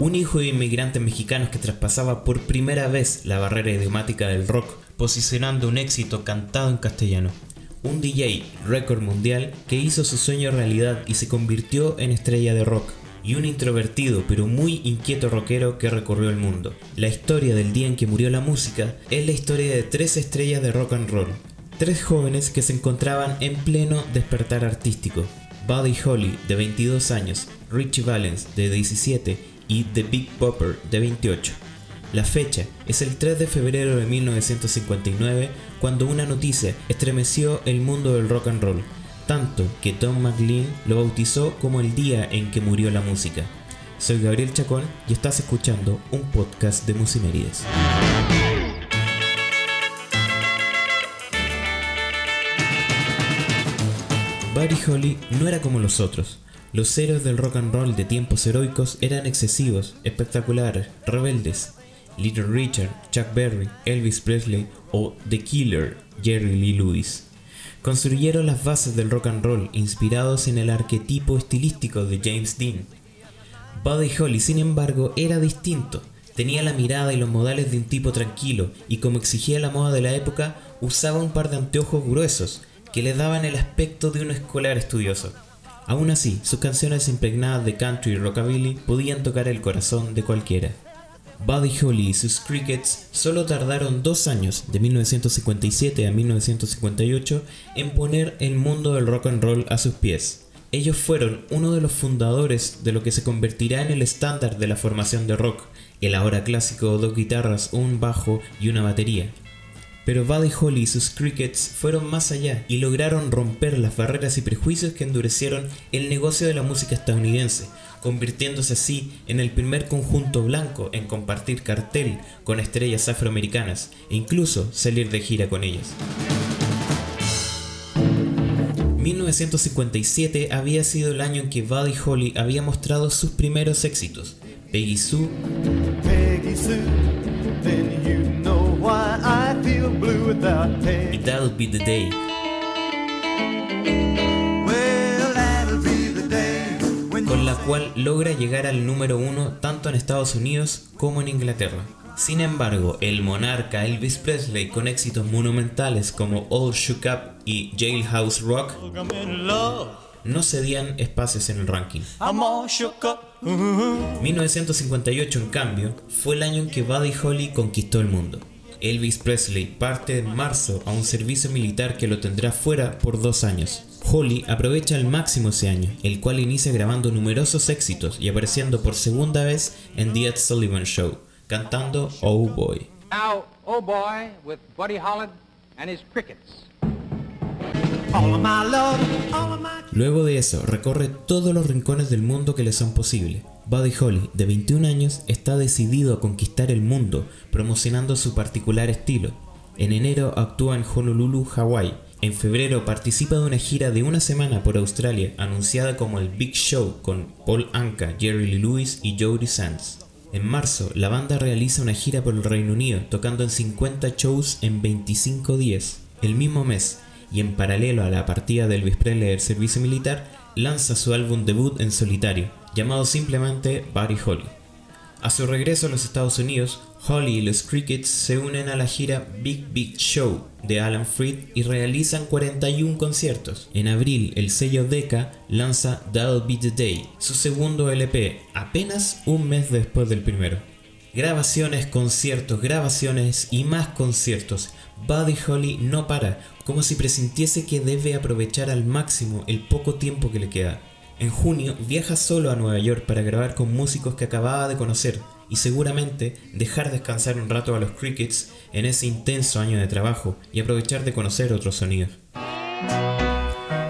un hijo de inmigrantes mexicanos que traspasaba por primera vez la barrera idiomática del rock, posicionando un éxito cantado en castellano. Un DJ récord mundial que hizo su sueño realidad y se convirtió en estrella de rock y un introvertido pero muy inquieto rockero que recorrió el mundo. La historia del día en que murió la música es la historia de tres estrellas de rock and roll, tres jóvenes que se encontraban en pleno despertar artístico. Buddy Holly, de 22 años, Richie Valens, de 17, y The Big Bopper, de 28. La fecha es el 3 de febrero de 1959, cuando una noticia estremeció el mundo del rock and roll tanto que Tom McLean lo bautizó como el día en que murió la música. Soy Gabriel Chacón y estás escuchando un podcast de Musimérides. Buddy Holly no era como los otros. Los héroes del rock and roll de tiempos heroicos eran excesivos, espectaculares, rebeldes. Little Richard, Chuck Berry, Elvis Presley o The Killer, Jerry Lee Lewis construyeron las bases del rock and roll inspirados en el arquetipo estilístico de James Dean. Buddy Holly, sin embargo, era distinto. Tenía la mirada y los modales de un tipo tranquilo y como exigía la moda de la época, usaba un par de anteojos gruesos que le daban el aspecto de un escolar estudioso. Aún así, sus canciones impregnadas de country y rockabilly podían tocar el corazón de cualquiera. Buddy Holly y sus Crickets solo tardaron dos años, de 1957 a 1958, en poner el mundo del rock and roll a sus pies. Ellos fueron uno de los fundadores de lo que se convertirá en el estándar de la formación de rock, el ahora clásico dos guitarras, un bajo y una batería. Pero Buddy Holly y sus Crickets fueron más allá y lograron romper las barreras y prejuicios que endurecieron el negocio de la música estadounidense, convirtiéndose así en el primer conjunto blanco en compartir cartel con estrellas afroamericanas e incluso salir de gira con ellas. 1957 había sido el año en que Buddy Holly había mostrado sus primeros éxitos. Peggy Sue, y That'll Be the Day, con la cual logra llegar al número uno tanto en Estados Unidos como en Inglaterra. Sin embargo, el monarca Elvis Presley, con éxitos monumentales como All Shook Up y Jailhouse Rock, no cedían espacios en el ranking. 1958, en cambio, fue el año en que Buddy Holly conquistó el mundo. Elvis Presley parte en marzo a un servicio militar que lo tendrá fuera por dos años. Holly aprovecha al máximo ese año, el cual inicia grabando numerosos éxitos y apareciendo por segunda vez en The Ed Sullivan Show, cantando Oh Boy. oh boy, with Buddy Holland and his crickets. Luego de eso, recorre todos los rincones del mundo que le son posibles. Buddy Holly, de 21 años, está decidido a conquistar el mundo, promocionando su particular estilo. En enero actúa en Honolulu, Hawái, en febrero participa de una gira de una semana por Australia anunciada como el Big Show con Paul Anka, Jerry Lee Lewis y Jody Sands. En marzo, la banda realiza una gira por el Reino Unido, tocando en 50 shows en 25 días. El mismo mes, y en paralelo a la partida de Elvis Presley del servicio militar, lanza su álbum debut en solitario, llamado simplemente Buddy Holly. A su regreso a los Estados Unidos, Holly y los Crickets se unen a la gira Big Big Show de Alan Freed y realizan 41 conciertos. En abril, el sello Decca lanza That'll Be the Day, su segundo LP, apenas un mes después del primero. Grabaciones, conciertos, grabaciones y más conciertos. Buddy Holly no para, como si presintiese que debe aprovechar al máximo el poco tiempo que le queda. En junio viaja solo a Nueva York para grabar con músicos que acababa de conocer y seguramente dejar descansar un rato a los Crickets en ese intenso año de trabajo y aprovechar de conocer otros sonidos.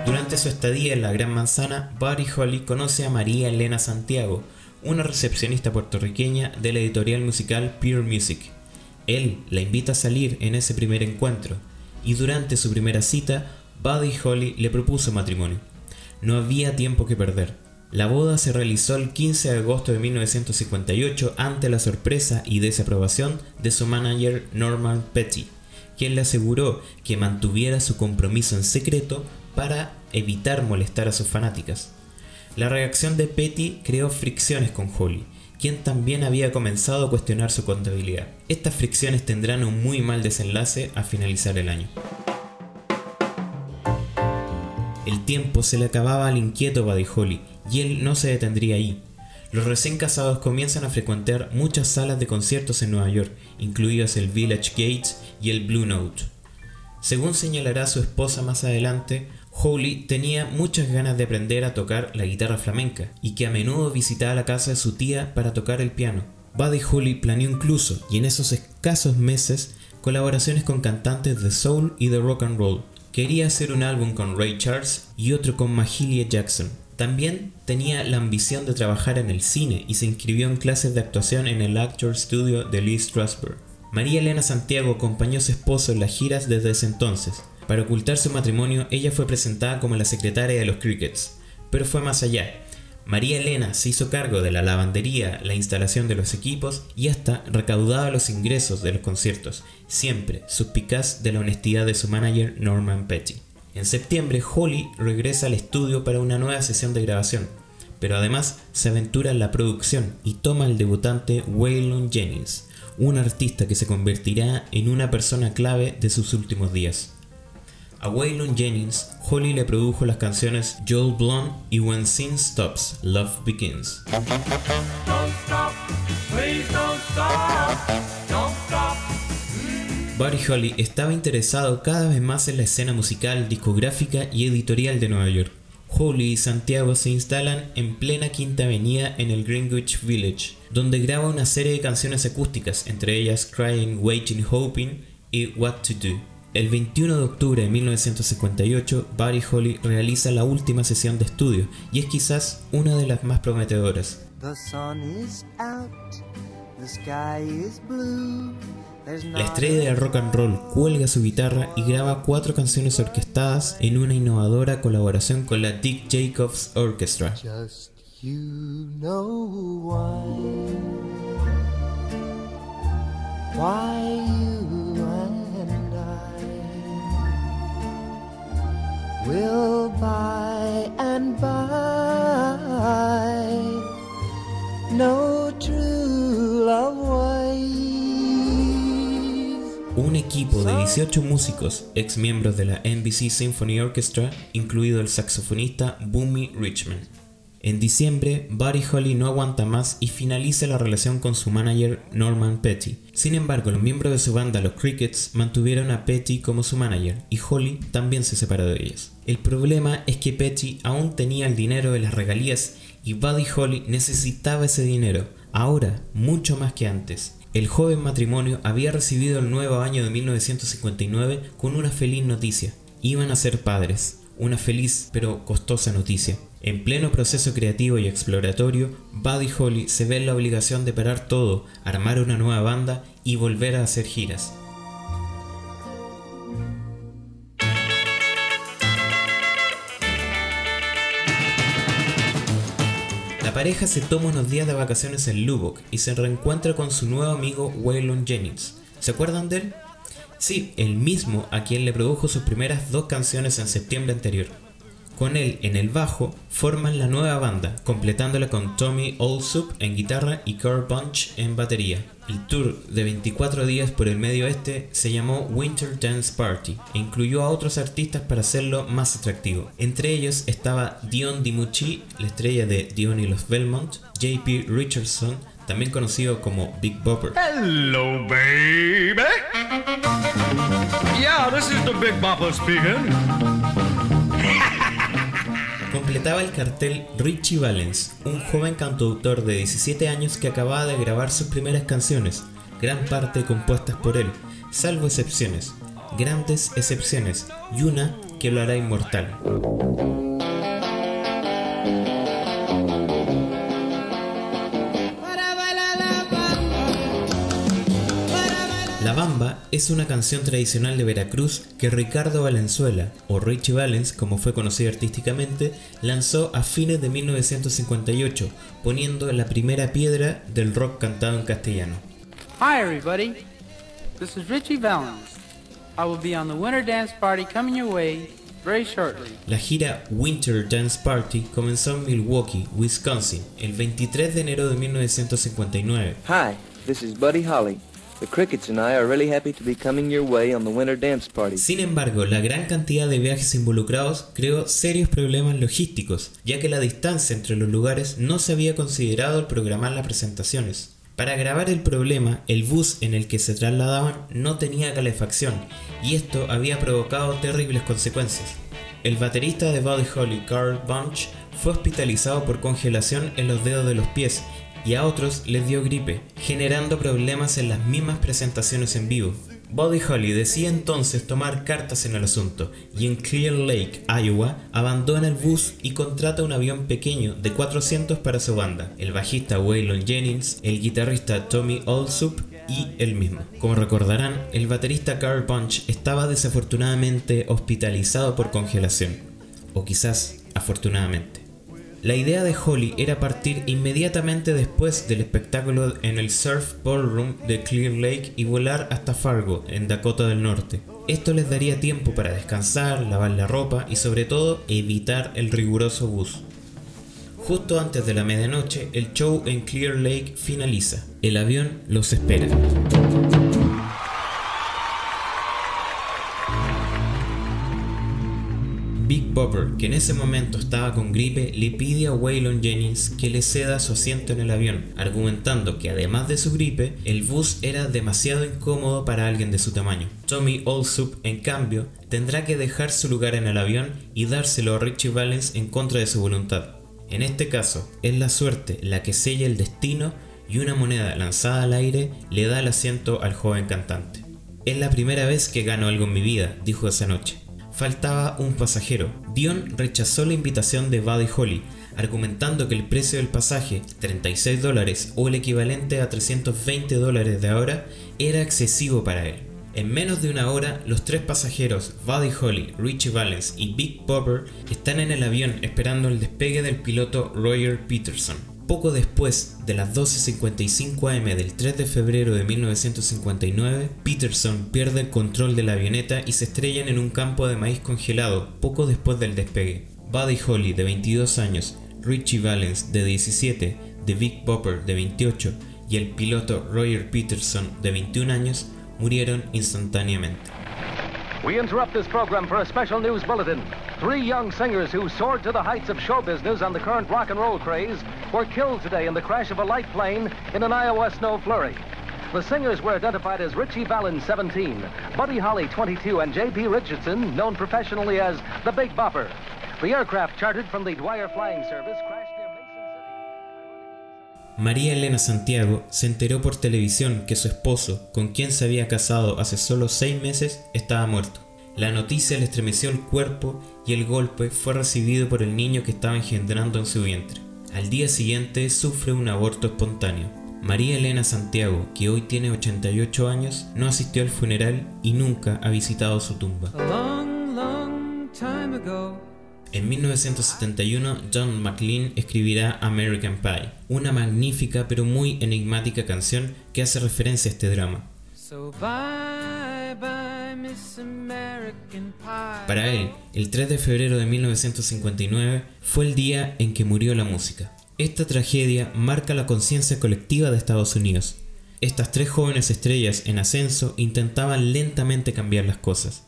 Durante su estadía en la Gran Manzana, Buddy Holly conoce a María Elena Santiago, una recepcionista puertorriqueña de la editorial musical Pure Music. Él la invita a salir en ese primer encuentro y durante su primera cita, Buddy Holly le propuso matrimonio. No había tiempo que perder. La boda se realizó el 15 de agosto de 1958 ante la sorpresa y desaprobación de su manager Norman Petty, quien le aseguró que mantuviera su compromiso en secreto para evitar molestar a sus fanáticas. La reacción de Petty creó fricciones con Holly, quien también había comenzado a cuestionar su contabilidad. Estas fricciones tendrán un muy mal desenlace a finalizar el año. El tiempo se le acababa al inquieto Buddy Holly y él no se detendría ahí. Los recién casados comienzan a frecuentar muchas salas de conciertos en Nueva York, incluidos el Village Gates y el Blue Note. Según señalará su esposa más adelante, Holly tenía muchas ganas de aprender a tocar la guitarra flamenca y que a menudo visitaba la casa de su tía para tocar el piano. Buddy Holly planeó incluso, y en esos escasos meses, colaboraciones con cantantes de soul y de rock and roll. Quería hacer un álbum con Ray Charles y otro con Mahalia Jackson. También tenía la ambición de trabajar en el cine y se inscribió en clases de actuación en el Actor Studio de Lee Strasberg. María Elena Santiago acompañó a su esposo en las giras desde ese entonces. Para ocultar su matrimonio, ella fue presentada como la secretaria de los Crickets, pero fue más allá. María Elena se hizo cargo de la lavandería, la instalación de los equipos y hasta recaudaba los ingresos de los conciertos, siempre suspicaz de la honestidad de su manager Norman Petty. En septiembre, Holly regresa al estudio para una nueva sesión de grabación, pero además se aventura en la producción y toma al debutante Waylon Jennings, un artista que se convertirá en una persona clave de sus últimos días. A Waylon Jennings, Holly le produjo las canciones Joel Blunt y When Sin Stops, Love Begins. Buddy Holly estaba interesado cada vez más en la escena musical, discográfica y editorial de Nueva York. Holly y Santiago se instalan en plena Quinta Avenida en el Greenwich Village, donde graba una serie de canciones acústicas, entre ellas Crying, Waiting, Hoping y What to Do. El 21 de octubre de 1958, Buddy Holly realiza la última sesión de estudio y es quizás una de las más prometedoras. La estrella del rock and roll cuelga su guitarra y graba cuatro canciones orquestadas en una innovadora colaboración con la Dick Jacobs Orchestra. And no true love un equipo de 18 músicos, ex miembros de la NBC Symphony Orchestra, incluido el saxofonista Boomy Richmond. En diciembre, Buddy Holly no aguanta más y finaliza la relación con su manager Norman Petty. Sin embargo, los miembros de su banda, los Crickets, mantuvieron a Petty como su manager y Holly también se separó de ellos. El problema es que Petty aún tenía el dinero de las regalías y Buddy Holly necesitaba ese dinero, ahora mucho más que antes. El joven matrimonio había recibido el nuevo año de 1959 con una feliz noticia. Iban a ser padres. Una feliz pero costosa noticia. En pleno proceso creativo y exploratorio, Buddy Holly se ve en la obligación de parar todo, armar una nueva banda y volver a hacer giras. Pareja se toma unos días de vacaciones en Lubbock y se reencuentra con su nuevo amigo Waylon Jennings. ¿Se acuerdan de él? Sí, el mismo a quien le produjo sus primeras dos canciones en septiembre anterior. Con él en el bajo, forman la nueva banda, completándola con Tommy Allsup en guitarra y Carl Bunch en batería. El tour de 24 días por el medio oeste se llamó Winter Dance Party e incluyó a otros artistas para hacerlo más atractivo. Entre ellos estaba Dion DiMucci, la estrella de Dion y los Belmont, JP Richardson, también conocido como Big Bopper. Hello, baby. Yeah, this is the Big Bopper speaking. Completaba el cartel Richie Valens, un joven cantautor de 17 años que acababa de grabar sus primeras canciones, gran parte compuestas por él, salvo excepciones, grandes excepciones, y una que lo hará inmortal. Es una canción tradicional de Veracruz que Ricardo Valenzuela, o Richie Valens como fue conocido artísticamente, lanzó a fines de 1958, poniendo la primera piedra del rock cantado en castellano. Hi everybody, this is Richie Valens. I will be on the Winter Dance Party coming your way La gira Winter Dance Party comenzó en Milwaukee, Wisconsin, el 23 de enero de 1959. Hi, this is Buddy Holly. Sin embargo, la gran cantidad de viajes involucrados creó serios problemas logísticos, ya que la distancia entre los lugares no se había considerado al programar las presentaciones. Para agravar el problema, el bus en el que se trasladaban no tenía calefacción y esto había provocado terribles consecuencias. El baterista de Buddy Holly, Carl Bunch, fue hospitalizado por congelación en los dedos de los pies y a otros les dio gripe, generando problemas en las mismas presentaciones en vivo. Buddy Holly decide entonces tomar cartas en el asunto y en Clear Lake, Iowa, abandona el bus y contrata un avión pequeño de 400 para su banda, el bajista Waylon Jennings, el guitarrista Tommy Allsup y él mismo. Como recordarán, el baterista Carl Punch estaba desafortunadamente hospitalizado por congelación, o quizás afortunadamente. La idea de Holly era partir inmediatamente después del espectáculo en el Surf Ballroom de Clear Lake y volar hasta Fargo, en Dakota del Norte. Esto les daría tiempo para descansar, lavar la ropa y sobre todo evitar el riguroso bus. Justo antes de la medianoche, el show en Clear Lake finaliza. El avión los espera. Big Bopper, que en ese momento estaba con gripe, le pide a Waylon Jennings que le ceda su asiento en el avión, argumentando que además de su gripe, el bus era demasiado incómodo para alguien de su tamaño. Tommy Allsup, en cambio, tendrá que dejar su lugar en el avión y dárselo a Richie Valens en contra de su voluntad. En este caso, es la suerte la que sella el destino y una moneda lanzada al aire le da el asiento al joven cantante. Es la primera vez que gano algo en mi vida, dijo esa noche faltaba un pasajero. Dion rechazó la invitación de Buddy Holly, argumentando que el precio del pasaje, 36 dólares o el equivalente a 320 dólares de ahora, era excesivo para él. En menos de una hora, los tres pasajeros, Buddy Holly, Richie Valens y Big Popper, están en el avión esperando el despegue del piloto Roger Peterson. Poco después de las 12.55 am del 3 de febrero de 1959, Peterson pierde el control de la avioneta y se estrellan en un campo de maíz congelado poco después del despegue. Buddy Holly, de 22 años, Richie Valens, de 17, The Big Bopper, de 28, y el piloto Roger Peterson, de 21 años, murieron instantáneamente. We interrupt this program for a special news bulletin. Three young singers who soared to the heights of show business on the current rock and roll craze were killed today in the crash of a light plane in an Iowa snow flurry. The singers were identified as Richie Valens, 17, Buddy Holly, 22, and J.P. Richardson, known professionally as the Big Bopper. The aircraft chartered from the Dwyer Flying Service crashed near Mason City. María Elena Santiago se enteró por televisión que su esposo, con quien se había casado hace solo seis meses, estaba muerto. La noticia le estremeció el cuerpo y el golpe fue recibido por el niño que estaba engendrando en su vientre. Al día siguiente sufre un aborto espontáneo. María Elena Santiago, que hoy tiene 88 años, no asistió al funeral y nunca ha visitado su tumba. En 1971, John McLean escribirá American Pie, una magnífica pero muy enigmática canción que hace referencia a este drama. Para él, el 3 de febrero de 1959 fue el día en que murió la música. Esta tragedia marca la conciencia colectiva de Estados Unidos. Estas tres jóvenes estrellas en ascenso intentaban lentamente cambiar las cosas.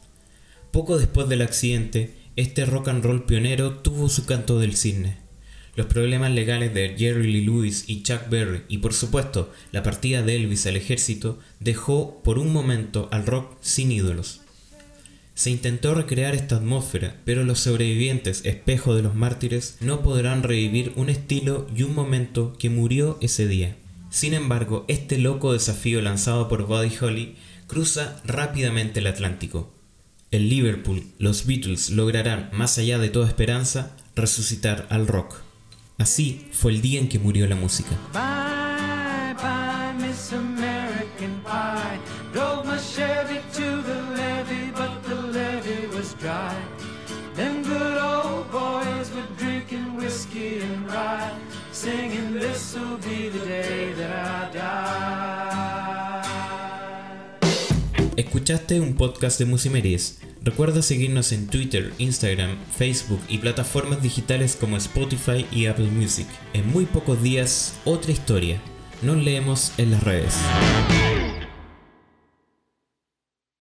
Poco después del accidente, este rock and roll pionero tuvo su canto del cisne. Los problemas legales de Jerry Lee Lewis y Chuck Berry y por supuesto la partida de Elvis al ejército dejó por un momento al rock sin ídolos. Se intentó recrear esta atmósfera, pero los sobrevivientes, espejo de los mártires, no podrán revivir un estilo y un momento que murió ese día. Sin embargo, este loco desafío lanzado por Buddy Holly cruza rápidamente el Atlántico. En Liverpool, los Beatles lograrán, más allá de toda esperanza, resucitar al rock. Así fue el día en que murió la música. Bye, bye, Miss American Pie. Drove my Chevy to the levee, but the levee was dry. Them good old boys were drinking whiskey and rye, singing this'll be the day Escuchaste un podcast de Musimeries. Recuerda seguirnos en Twitter, Instagram, Facebook y plataformas digitales como Spotify y Apple Music. En muy pocos días, otra historia. Nos leemos en las redes.